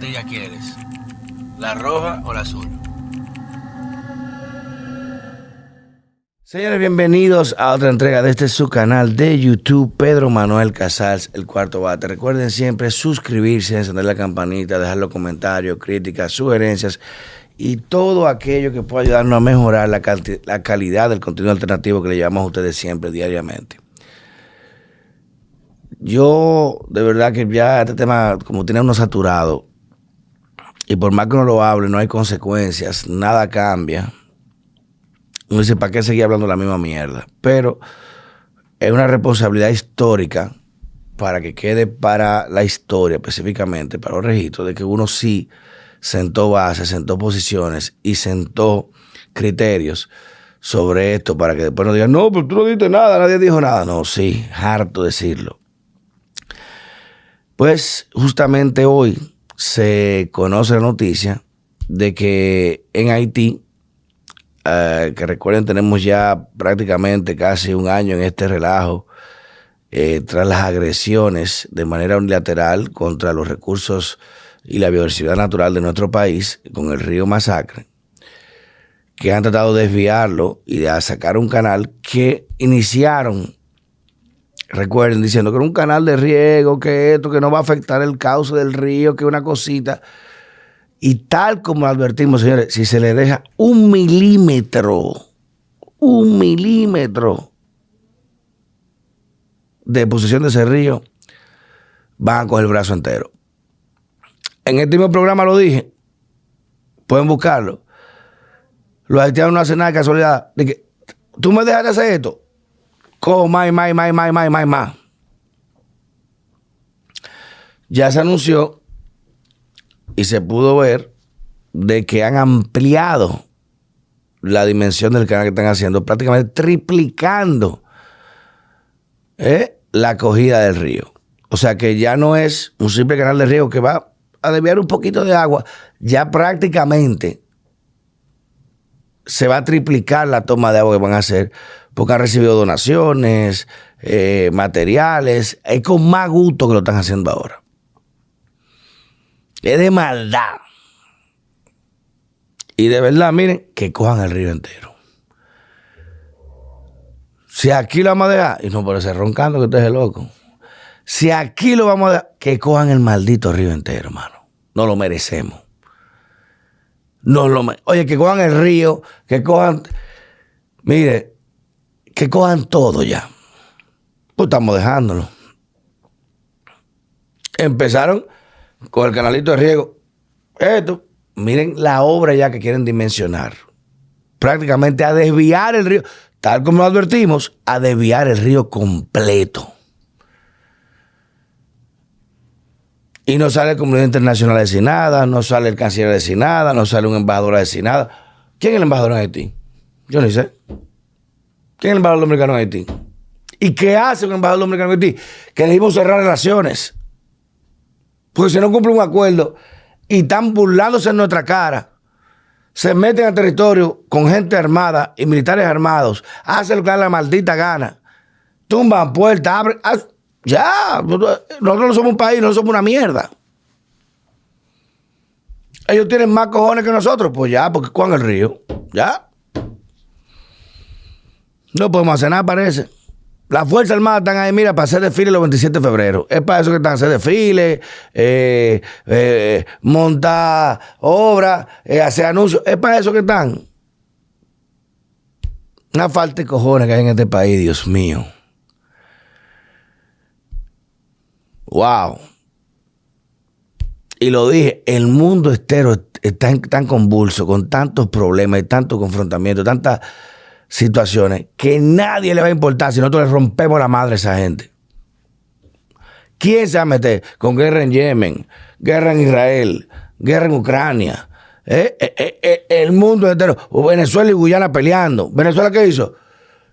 patilla quieres? ¿La roja o la azul? Señores, bienvenidos a otra entrega de este su canal de YouTube, Pedro Manuel Casals, el cuarto bate. Recuerden siempre suscribirse, encender la campanita, dejar los comentarios, críticas, sugerencias y todo aquello que pueda ayudarnos a mejorar la, la calidad del contenido alternativo que le llevamos a ustedes siempre, diariamente. Yo, de verdad que ya este tema, como tiene uno saturado, y por más que uno lo hable, no hay consecuencias, nada cambia uno dice, ¿para qué seguir hablando la misma mierda? Pero es una responsabilidad histórica para que quede para la historia, específicamente para los registros, de que uno sí sentó bases, sentó posiciones y sentó criterios sobre esto para que después no digan, no, pero tú no dijiste nada, nadie dijo nada. No, sí, harto decirlo. Pues justamente hoy se conoce la noticia de que en Haití eh, que recuerden, tenemos ya prácticamente casi un año en este relajo eh, tras las agresiones de manera unilateral contra los recursos y la biodiversidad natural de nuestro país con el río Masacre, que han tratado de desviarlo y de sacar un canal que iniciaron, recuerden, diciendo que era un canal de riego, que esto, que no va a afectar el cauce del río, que una cosita. Y tal como advertimos, señores, si se le deja un milímetro, un milímetro de posición de ese río, van con el brazo entero. En este mismo programa lo dije, pueden buscarlo. Los haitianos no hacen nada de casualidad. De que, tú me dejas de hacer esto. Como más, más, más, más, más, más, más. Ya se anunció y se pudo ver de que han ampliado la dimensión del canal que están haciendo, prácticamente triplicando ¿eh? la acogida del río. O sea que ya no es un simple canal de río que va a desviar un poquito de agua, ya prácticamente se va a triplicar la toma de agua que van a hacer, porque han recibido donaciones, eh, materiales, es con más gusto que lo están haciendo ahora. Es de maldad. Y de verdad, miren, que cojan el río entero. Si aquí lo vamos a dejar, y no por ser roncando que usted es loco. Si aquí lo vamos a dejar, que cojan el maldito río entero, hermano. No lo merecemos. No lo Oye, que cojan el río, que cojan. Mire, que cojan todo ya. Pues estamos dejándolo. Empezaron con el canalito de riego. Esto, miren la obra ya que quieren dimensionar. Prácticamente a desviar el río, tal como lo advertimos, a desviar el río completo. Y no sale el comunidad internacional a decir nada, no sale el canciller a decir nada, no sale un embajador a decir nada. ¿Quién es el embajador en Haití? Yo ni sé. ¿Quién es el embajador dominicano en Haití? ¿Y qué hace un embajador dominicano en Haití? Que debimos cerrar relaciones. Porque si no cumple un acuerdo y están burlándose en nuestra cara, se meten al territorio con gente armada y militares armados, hacen lo que da la maldita gana, tumban puertas, abren. ya, nosotros no somos un país, no somos una mierda. Ellos tienen más cojones que nosotros, pues ya, porque Juan el río, ya. No podemos hacer nada, parece. Las Fuerzas Armadas están ahí, mira, para hacer desfile los 27 de febrero. Es para eso que están, hacer desfile, eh, eh, montar obras, eh, hacer anuncios. Es para eso que están. Una falta de cojones que hay en este país, Dios mío. Wow. Y lo dije, el mundo entero está tan convulso, con tantos problemas y tanto confrontamiento, tantas situaciones que nadie le va a importar si nosotros le rompemos la madre a esa gente. ¿Quién se va a meter con guerra en Yemen, guerra en Israel, guerra en Ucrania? ¿Eh? Eh, eh, el mundo entero. Venezuela y Guyana peleando. ¿Venezuela qué hizo?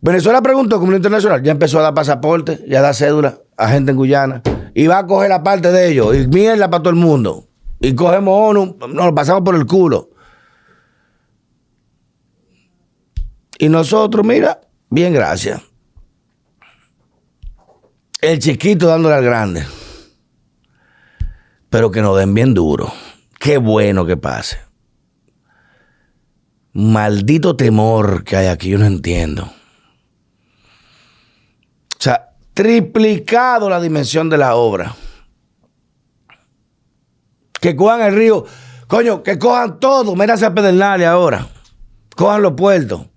Venezuela preguntó como internacional, ya empezó a dar pasaporte, ya da cédula a gente en Guyana. Y va a coger la parte de ellos. Y mierda para todo el mundo. Y cogemos ONU, nos lo pasamos por el culo. Y nosotros, mira, bien, gracias. El chiquito dándole al grande. Pero que nos den bien duro. qué bueno que pase. Maldito temor que hay aquí, yo no entiendo. O sea, triplicado la dimensión de la obra. Que cojan el río, coño, que cojan todo, métanse a Pedernales ahora. Cojan los puertos.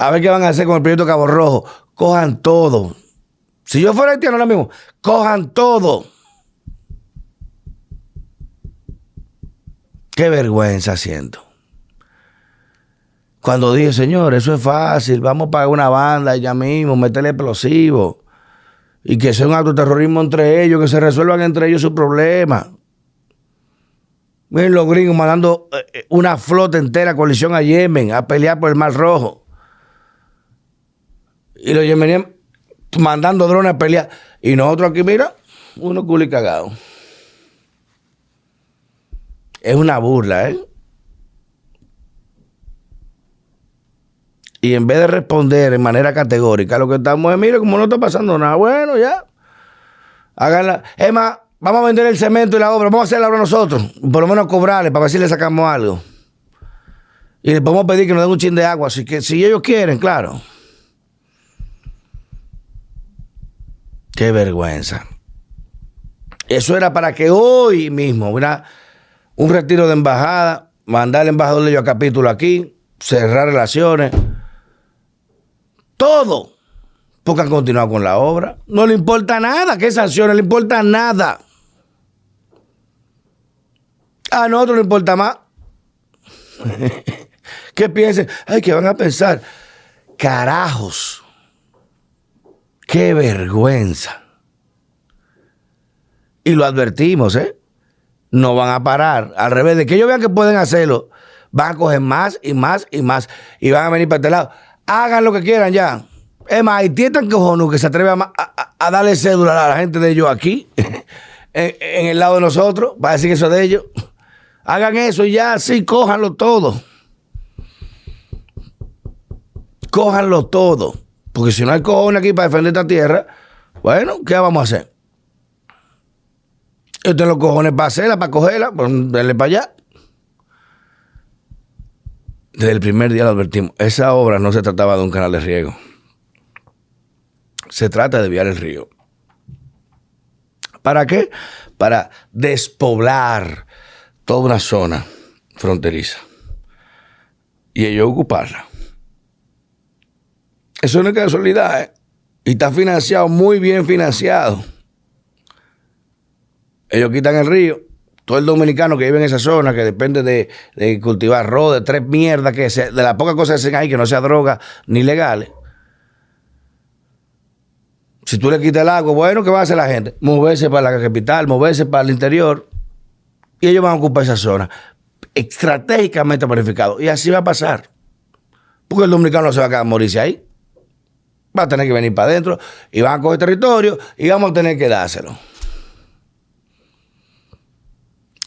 A ver qué van a hacer con el proyecto Cabo Rojo. Cojan todo. Si yo fuera haitiano ahora mismo, cojan todo. Qué vergüenza siento. Cuando dije, señor, eso es fácil, vamos a pagar una banda ya mismo, meterle explosivos y que sea un acto de terrorismo entre ellos, que se resuelvan entre ellos sus problemas. Miren los gringos mandando eh, eh, una flota entera, coalición a Yemen, a pelear por el Mar Rojo. Y los yemeníes mandando drones a pelear. Y nosotros aquí, mira, uno culi cagado. Es una burla, ¿eh? Y en vez de responder en manera categórica, lo que estamos es, mire, como no está pasando nada, bueno, ya. Háganla. Es más, vamos a vender el cemento y la obra, vamos a hacer la obra nosotros. Por lo menos cobrarle para ver si le sacamos algo. Y le podemos pedir que nos den un chin de agua, así que si ellos quieren, claro. Qué vergüenza. Eso era para que hoy mismo hubiera un retiro de embajada, mandar al embajador de a capítulo aquí, cerrar relaciones todo. Porque han continuado con la obra. No le importa nada. ¿Qué sanciones? Le importa nada. A nosotros no importa más. ¿Qué piensen? Ay, que van a pensar. Carajos. Qué vergüenza. Y lo advertimos, ¿eh? No van a parar. Al revés, de que ellos vean que pueden hacerlo, van a coger más y más y más. Y van a venir para este lado hagan lo que quieran ya. Es más, Haití es tan que se atreve a, darle cédula a la gente de ellos aquí, en, el lado de nosotros, para decir eso de ellos. Hagan eso y ya, sí, cójanlo todo. Cójanlo todo. Porque si no hay cojones aquí para defender esta tierra, bueno, ¿qué vamos a hacer? Yo tengo los cojones para hacerla, para cogerla, pues denle para allá. Desde el primer día lo advertimos. Esa obra no se trataba de un canal de riego. Se trata de desviar el río. ¿Para qué? Para despoblar toda una zona fronteriza y ellos ocuparla. Eso no es casualidad, ¿eh? Y está financiado, muy bien financiado. Ellos quitan el río todo el dominicano que vive en esa zona, que depende de, cultivar arroz, de tres mierdas, que de las pocas cosas que hacen ahí, que no sea droga ni legales. Si tú le quitas el agua, bueno, ¿qué va a hacer la gente? Moverse para la capital, moverse para el interior. Y ellos van a ocupar esa zona. Estratégicamente planificado. Y así va a pasar. Porque el dominicano no se va a quedar morirse ahí. Va a tener que venir para adentro y van a coger territorio y vamos a tener que dárselo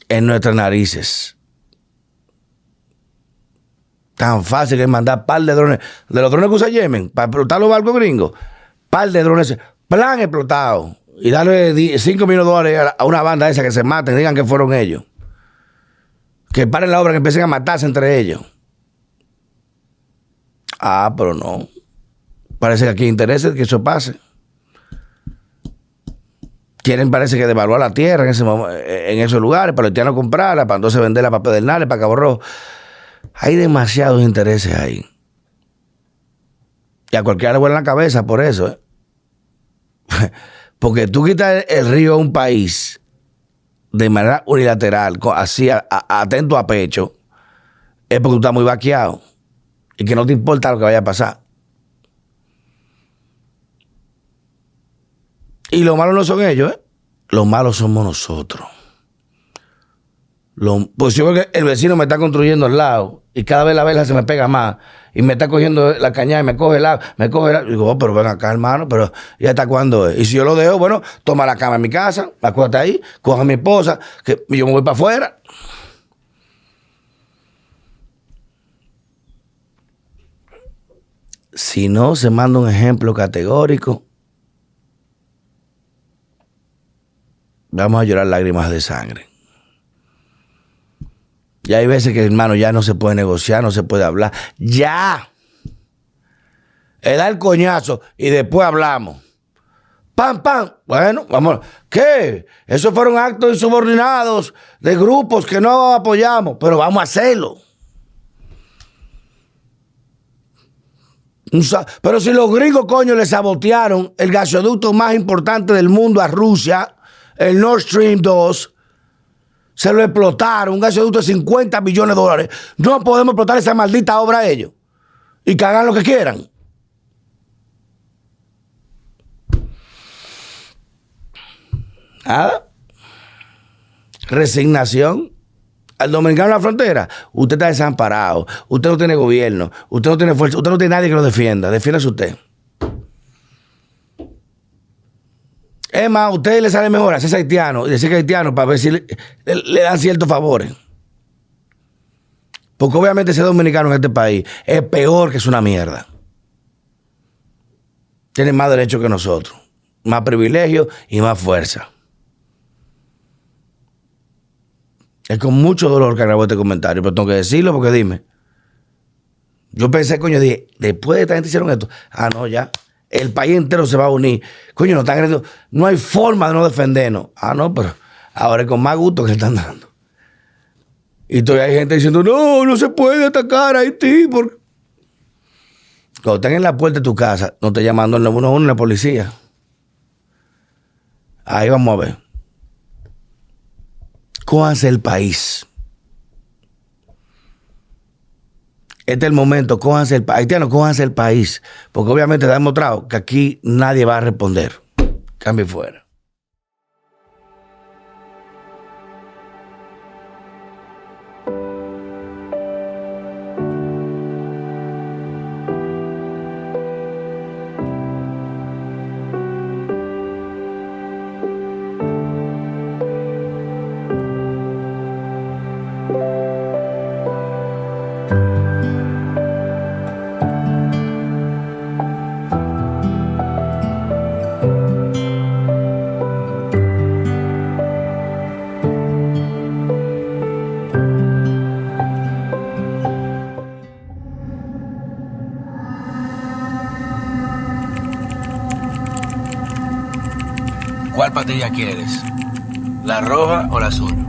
en nuestras narices. Tan fácil que mandar par de drones, de los drones que usa Yemen, para explotar los barcos gringos, par de drones, plan explotado, y darle 5 millones de dólares a una banda esa que se maten, digan que fueron ellos. Que paren la obra, que empiecen a matarse entre ellos. Ah, pero no. Parece que aquí interesa que eso pase quieren parece que devaluar la tierra en, ese, en esos lugares, para el no comprarla, para entonces venderla para Pedernales, para Cabo Rojo. Hay demasiados intereses ahí. Y a cualquiera le vuelve la cabeza por eso. ¿eh? Porque tú quitas el río a un país de manera unilateral, así atento a pecho, es porque tú estás muy vaqueado y que no te importa lo que vaya a pasar. Y lo malo no son ellos, ¿eh? Lo malo somos nosotros. Lo, pues yo veo que el vecino me está construyendo al lado y cada vez la vela se me pega más y me está cogiendo la caña y me coge el agua, me coge el Digo, oh, pero ven acá, hermano, pero ¿ya hasta cuándo es? Y si yo lo dejo, bueno, toma la cama en mi casa, acuérdate ahí, coja a mi esposa, que yo me voy para afuera. Si no se manda un ejemplo categórico, vamos a llorar lágrimas de sangre. Y hay veces que, hermano, ya no se puede negociar, no se puede hablar. Ya. Es dar el coñazo y después hablamos. Pam, pam. Bueno, vamos. ¿Qué? Esos fueron actos insubordinados de grupos que no apoyamos, pero vamos a hacerlo. Pero si los gringos, coño, le sabotearon el gasoducto más importante del mundo a Rusia, el Nord Stream 2, se lo explotaron, un gasoducto de 50 millones de dólares. No podemos explotar esa maldita obra a ellos. Y que hagan lo que quieran. Nada. Resignación al dominicano en la frontera, usted está desamparado, usted no tiene gobierno, usted no tiene fuerza, usted no tiene nadie que lo defienda, defiéndase usted. Es más, a usted le sale mejor hacerse haitiano y decir que haitiano para ver si le, dan ciertos favores. Porque obviamente ser dominicano en este país es peor que es una mierda. Tiene más derechos que nosotros, más privilegios y más fuerza. Es con mucho dolor que grabo este comentario, pero tengo que decirlo porque dime. Yo pensé, coño, dije, después de esta gente hicieron esto. Ah, no, ya. El país entero se va a unir. Coño, no están agrediendo. No hay forma de no defendernos. Ah, no, pero ahora es con más gusto que están dando. Y todavía hay gente diciendo, no, no se puede atacar a Haití. Porque... Cuando están en la puerta de tu casa, no te llamando el 911 la policía. Ahí vamos a ver cójanse el país. Este es el momento, cójanse el país. Haitiano, cójanse el país. Porque obviamente ha demostrado que aquí nadie va a responder. Cambie fuera. ¿Cuál patilla quieres? ¿La roja o la azul?